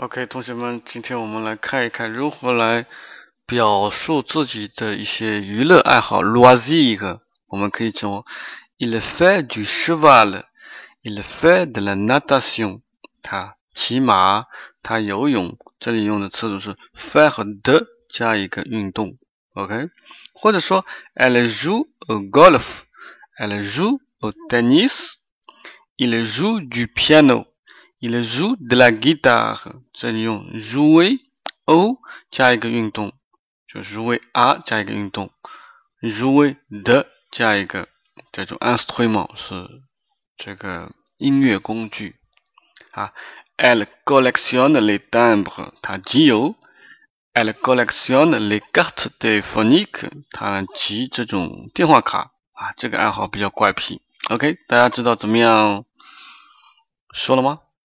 OK，同学们，今天我们来看一看如何来表述自己的一些娱乐爱好。loisir，我们可以说 il fait du cheval，il fait de la natation，他骑马，他游泳。这里用的词组是 faire de 加一个运动。OK，或者说 elle joue au golf，elle joue au tennis，il joue du piano。Il joue de la guitare，这里用 jouer o 加一个运动，就 jouer a 加一个运动，jouer de 加一个这种 instrument 是这个音乐工具啊。Elle collectionne les timbres，它集邮。Elle collectionne les cartes téléphoniques，它集这种电话卡啊。这个爱好比较怪癖。OK，大家知道怎么样说了吗？